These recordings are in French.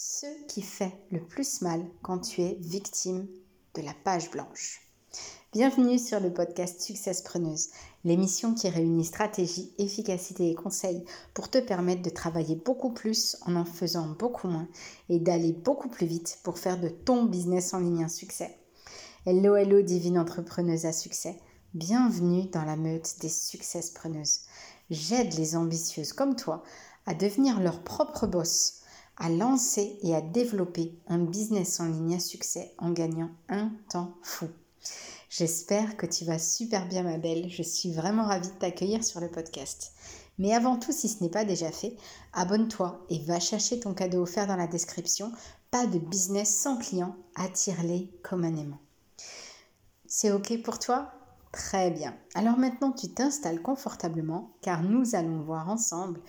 ce qui fait le plus mal quand tu es victime de la page blanche. Bienvenue sur le podcast Success Preneuse, l'émission qui réunit stratégie, efficacité et conseils pour te permettre de travailler beaucoup plus en en faisant beaucoup moins et d'aller beaucoup plus vite pour faire de ton business en ligne un succès. Hello, hello, divine entrepreneuse à succès. Bienvenue dans la meute des Success Preneuses. J'aide les ambitieuses comme toi à devenir leur propre boss à lancer et à développer un business en ligne à succès en gagnant un temps fou. J'espère que tu vas super bien ma belle, je suis vraiment ravie de t'accueillir sur le podcast. Mais avant tout, si ce n'est pas déjà fait, abonne-toi et va chercher ton cadeau offert dans la description. Pas de business sans client, attire-les comme un aimant. C'est OK pour toi? Très bien. Alors maintenant, tu t'installes confortablement car nous allons voir ensemble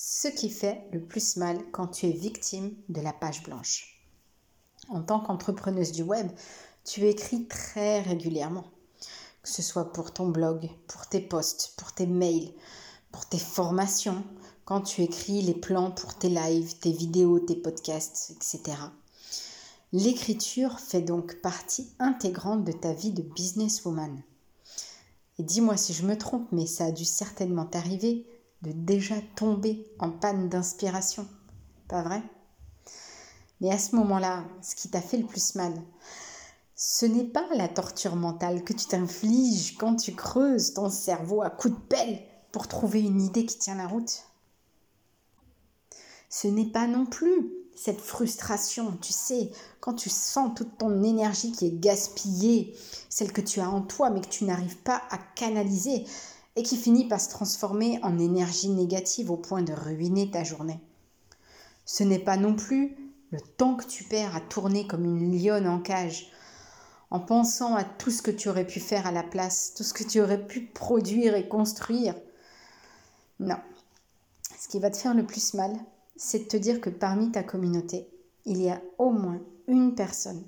ce qui fait le plus mal quand tu es victime de la page blanche. En tant qu'entrepreneuse du web, tu écris très régulièrement, que ce soit pour ton blog, pour tes posts, pour tes mails, pour tes formations, quand tu écris les plans pour tes lives, tes vidéos, tes podcasts, etc. L'écriture fait donc partie intégrante de ta vie de businesswoman. Et dis-moi si je me trompe, mais ça a dû certainement t'arriver de déjà tomber en panne d'inspiration. Pas vrai? Mais à ce moment-là, ce qui t'a fait le plus mal, ce n'est pas la torture mentale que tu t'infliges quand tu creuses ton cerveau à coups de pelle pour trouver une idée qui tient la route. Ce n'est pas non plus cette frustration, tu sais, quand tu sens toute ton énergie qui est gaspillée, celle que tu as en toi mais que tu n'arrives pas à canaliser, et qui finit par se transformer en énergie négative au point de ruiner ta journée. Ce n'est pas non plus le temps que tu perds à tourner comme une lionne en cage, en pensant à tout ce que tu aurais pu faire à la place, tout ce que tu aurais pu produire et construire. Non. Ce qui va te faire le plus mal, c'est de te dire que parmi ta communauté, il y a au moins une personne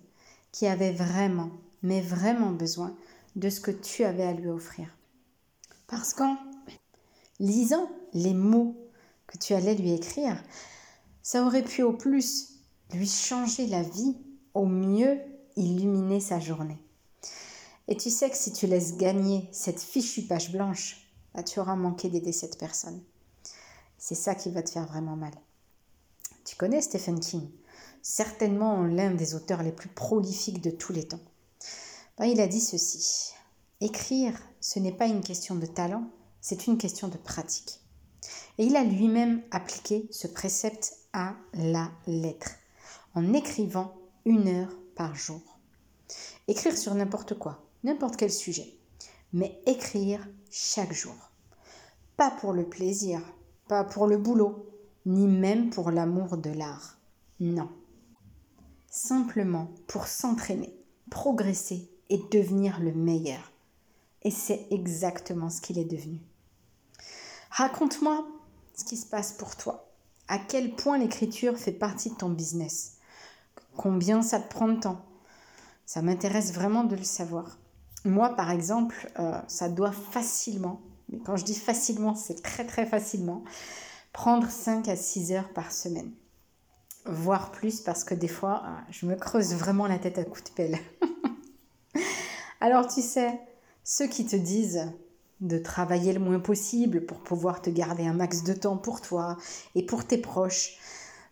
qui avait vraiment, mais vraiment besoin de ce que tu avais à lui offrir. Parce qu'en lisant les mots que tu allais lui écrire, ça aurait pu au plus lui changer la vie, au mieux illuminer sa journée. Et tu sais que si tu laisses gagner cette fichue page blanche, bah, tu auras manqué d'aider cette personne. C'est ça qui va te faire vraiment mal. Tu connais Stephen King, certainement l'un des auteurs les plus prolifiques de tous les temps. Bah, il a dit ceci. Écrire, ce n'est pas une question de talent, c'est une question de pratique. Et il a lui-même appliqué ce précepte à la lettre, en écrivant une heure par jour. Écrire sur n'importe quoi, n'importe quel sujet, mais écrire chaque jour. Pas pour le plaisir, pas pour le boulot, ni même pour l'amour de l'art. Non. Simplement pour s'entraîner, progresser et devenir le meilleur. Et c'est exactement ce qu'il est devenu. Raconte-moi ce qui se passe pour toi. À quel point l'écriture fait partie de ton business? Combien ça te prend de temps? Ça m'intéresse vraiment de le savoir. Moi, par exemple, euh, ça doit facilement, mais quand je dis facilement, c'est très très facilement, prendre 5 à 6 heures par semaine. Voire plus parce que des fois, euh, je me creuse vraiment la tête à coups de pelle. Alors tu sais, ceux qui te disent de travailler le moins possible pour pouvoir te garder un max de temps pour toi et pour tes proches,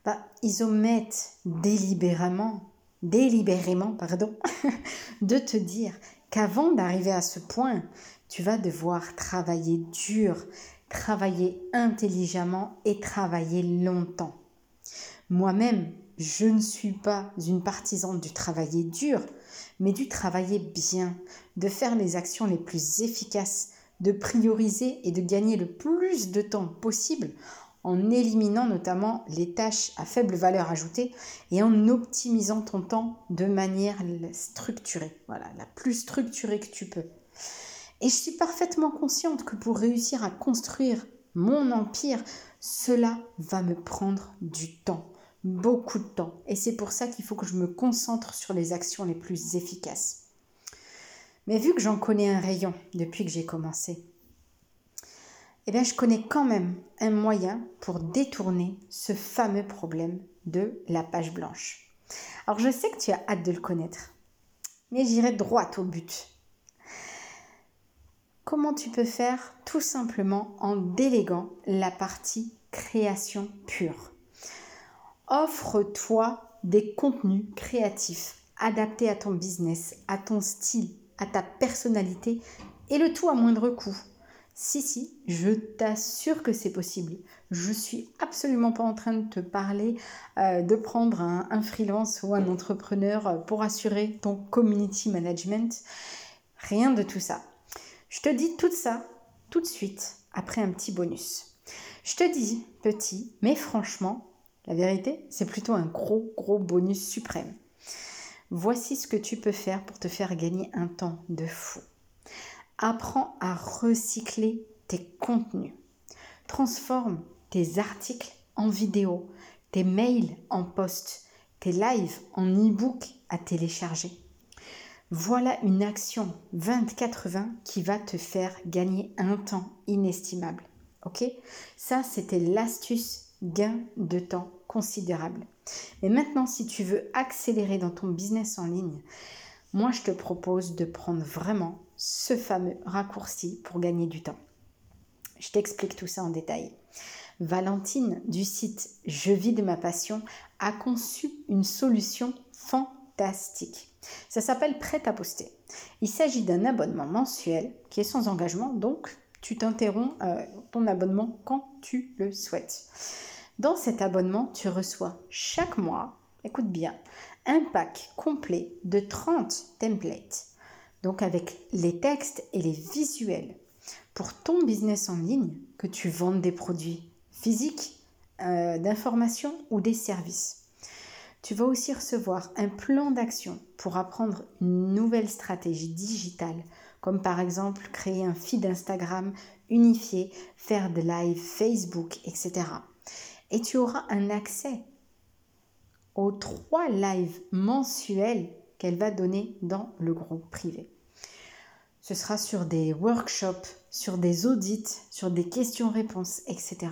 bah, ils omettent délibérément, délibérément, pardon, de te dire qu'avant d'arriver à ce point, tu vas devoir travailler dur, travailler intelligemment et travailler longtemps. Moi-même, je ne suis pas une partisane du travailler dur, mais du travailler bien, de faire les actions les plus efficaces, de prioriser et de gagner le plus de temps possible en éliminant notamment les tâches à faible valeur ajoutée et en optimisant ton temps de manière structurée, voilà, la plus structurée que tu peux. Et je suis parfaitement consciente que pour réussir à construire mon empire, cela va me prendre du temps beaucoup de temps. Et c'est pour ça qu'il faut que je me concentre sur les actions les plus efficaces. Mais vu que j'en connais un rayon depuis que j'ai commencé, eh bien, je connais quand même un moyen pour détourner ce fameux problème de la page blanche. Alors, je sais que tu as hâte de le connaître, mais j'irai droit au but. Comment tu peux faire Tout simplement en déléguant la partie création pure? Offre-toi des contenus créatifs adaptés à ton business, à ton style, à ta personnalité et le tout à moindre coût. Si, si, je t'assure que c'est possible. Je suis absolument pas en train de te parler euh, de prendre un, freelance ou un entrepreneur pour assurer ton community management. Rien de tout ça. Je te dis tout ça tout de suite après un petit bonus. Je te dis petit, mais franchement, la vérité, c'est plutôt un gros, gros bonus suprême. Voici ce que tu peux faire pour te faire gagner un temps de fou. Apprends à recycler tes contenus. Transforme tes articles en vidéo, tes mails en post, tes lives en e-book à télécharger. Voilà une action 20-80 qui va te faire gagner un temps inestimable. Ok? Ça, c'était l'astuce gain de temps considérable. Mais maintenant, si tu veux accélérer dans ton business en ligne, moi, je te propose de prendre vraiment ce fameux raccourci pour gagner du temps. Je t'explique tout ça en détail. Valentine du site Je vis de ma passion a conçu une solution fantastique. Ça s'appelle Prêt à poster. Il s'agit d'un abonnement mensuel qui est sans engagement, donc tu t'interromps euh, ton abonnement quand tu le souhaites. Dans cet abonnement, tu reçois chaque mois, écoute bien, un pack complet de 30 templates donc avec les textes et les visuels pour ton business en ligne, que tu vendes des produits physiques, euh, d'information ou des services. Tu vas aussi recevoir un plan d'action pour apprendre une nouvelle stratégie digitale, comme par exemple créer un feed Instagram unifié, faire de live Facebook, etc. Et tu auras un accès aux trois lives mensuels qu'elle va donner dans le groupe privé. Ce sera sur des workshops, sur des audits, sur des questions-réponses, etc.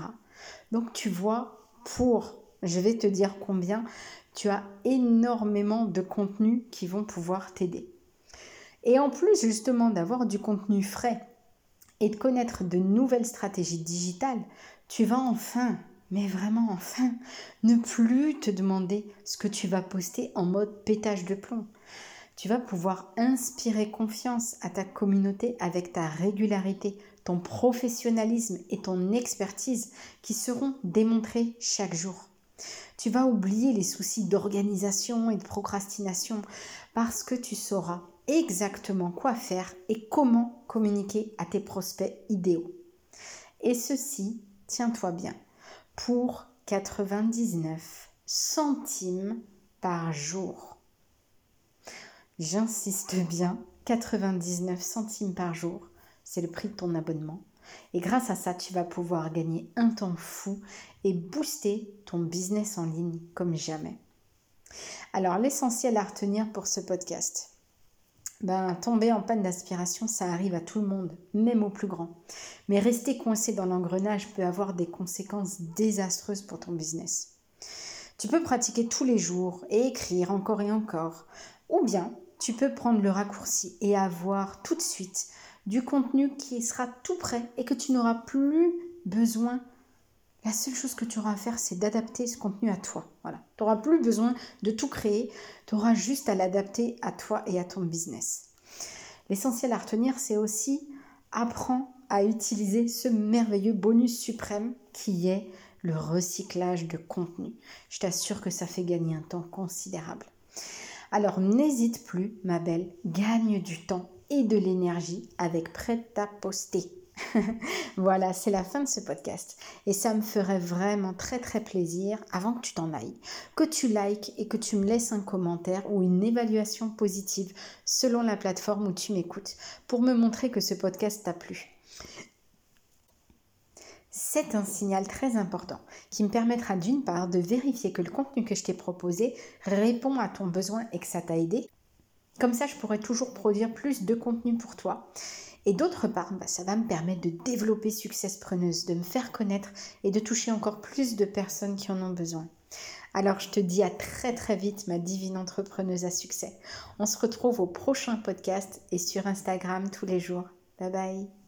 Donc tu vois, pour, je vais te dire combien, tu as énormément de contenus qui vont pouvoir t'aider. Et en plus justement d'avoir du contenu frais et de connaître de nouvelles stratégies digitales, tu vas enfin mais vraiment enfin, ne plus te demander ce que tu vas poster en mode pétage de plomb. Tu vas pouvoir inspirer confiance à ta communauté avec ta régularité, ton professionnalisme et ton expertise qui seront démontrés chaque jour. Tu vas oublier les soucis d'organisation et de procrastination parce que tu sauras exactement quoi faire et comment communiquer à tes prospects idéaux. Et ceci, tiens-toi bien, pour 99 centimes par jour. J'insiste bien, 99 centimes par jour, c'est le prix de ton abonnement. Et grâce à ça, tu vas pouvoir gagner un temps fou et booster ton business en ligne comme jamais. Alors, l'essentiel à retenir pour ce podcast. Ben, tomber en panne d'aspiration, ça arrive à tout le monde, même aux plus grands. Mais rester coincé dans l'engrenage peut avoir des conséquences désastreuses pour ton business. Tu peux pratiquer tous les jours et écrire encore et encore, ou bien tu peux prendre le raccourci et avoir tout de suite du contenu qui sera tout prêt et que tu n'auras plus besoin. La seule chose que tu auras à faire, c'est d'adapter ce contenu à toi. Voilà. Tu n'auras plus besoin de tout créer, tu auras juste à l'adapter à toi et à ton business. L'essentiel à retenir, c'est aussi apprends à utiliser ce merveilleux bonus suprême qui est le recyclage de contenu. Je t'assure que ça fait gagner un temps considérable. Alors n'hésite plus, ma belle, gagne du temps et de l'énergie avec Prêt à poster. voilà, c'est la fin de ce podcast. Et ça me ferait vraiment très très plaisir, avant que tu t'en ailles, que tu likes et que tu me laisses un commentaire ou une évaluation positive selon la plateforme où tu m'écoutes pour me montrer que ce podcast t'a plu c'est un signal très important qui me permettra d'une part de vérifier que le contenu que je t'ai proposé répond à ton besoin et que ça t'a aidé. Comme ça, je pourrais toujours produire plus de contenu pour toi. Et d'autre part, bah, ça va me permettre de développer Success Preneuse, de me faire connaître et de toucher encore plus de personnes qui en ont besoin. Alors je te dis à très très vite ma divine entrepreneuse à succès. On se retrouve au prochain podcast et sur Instagram tous les jours. Bye bye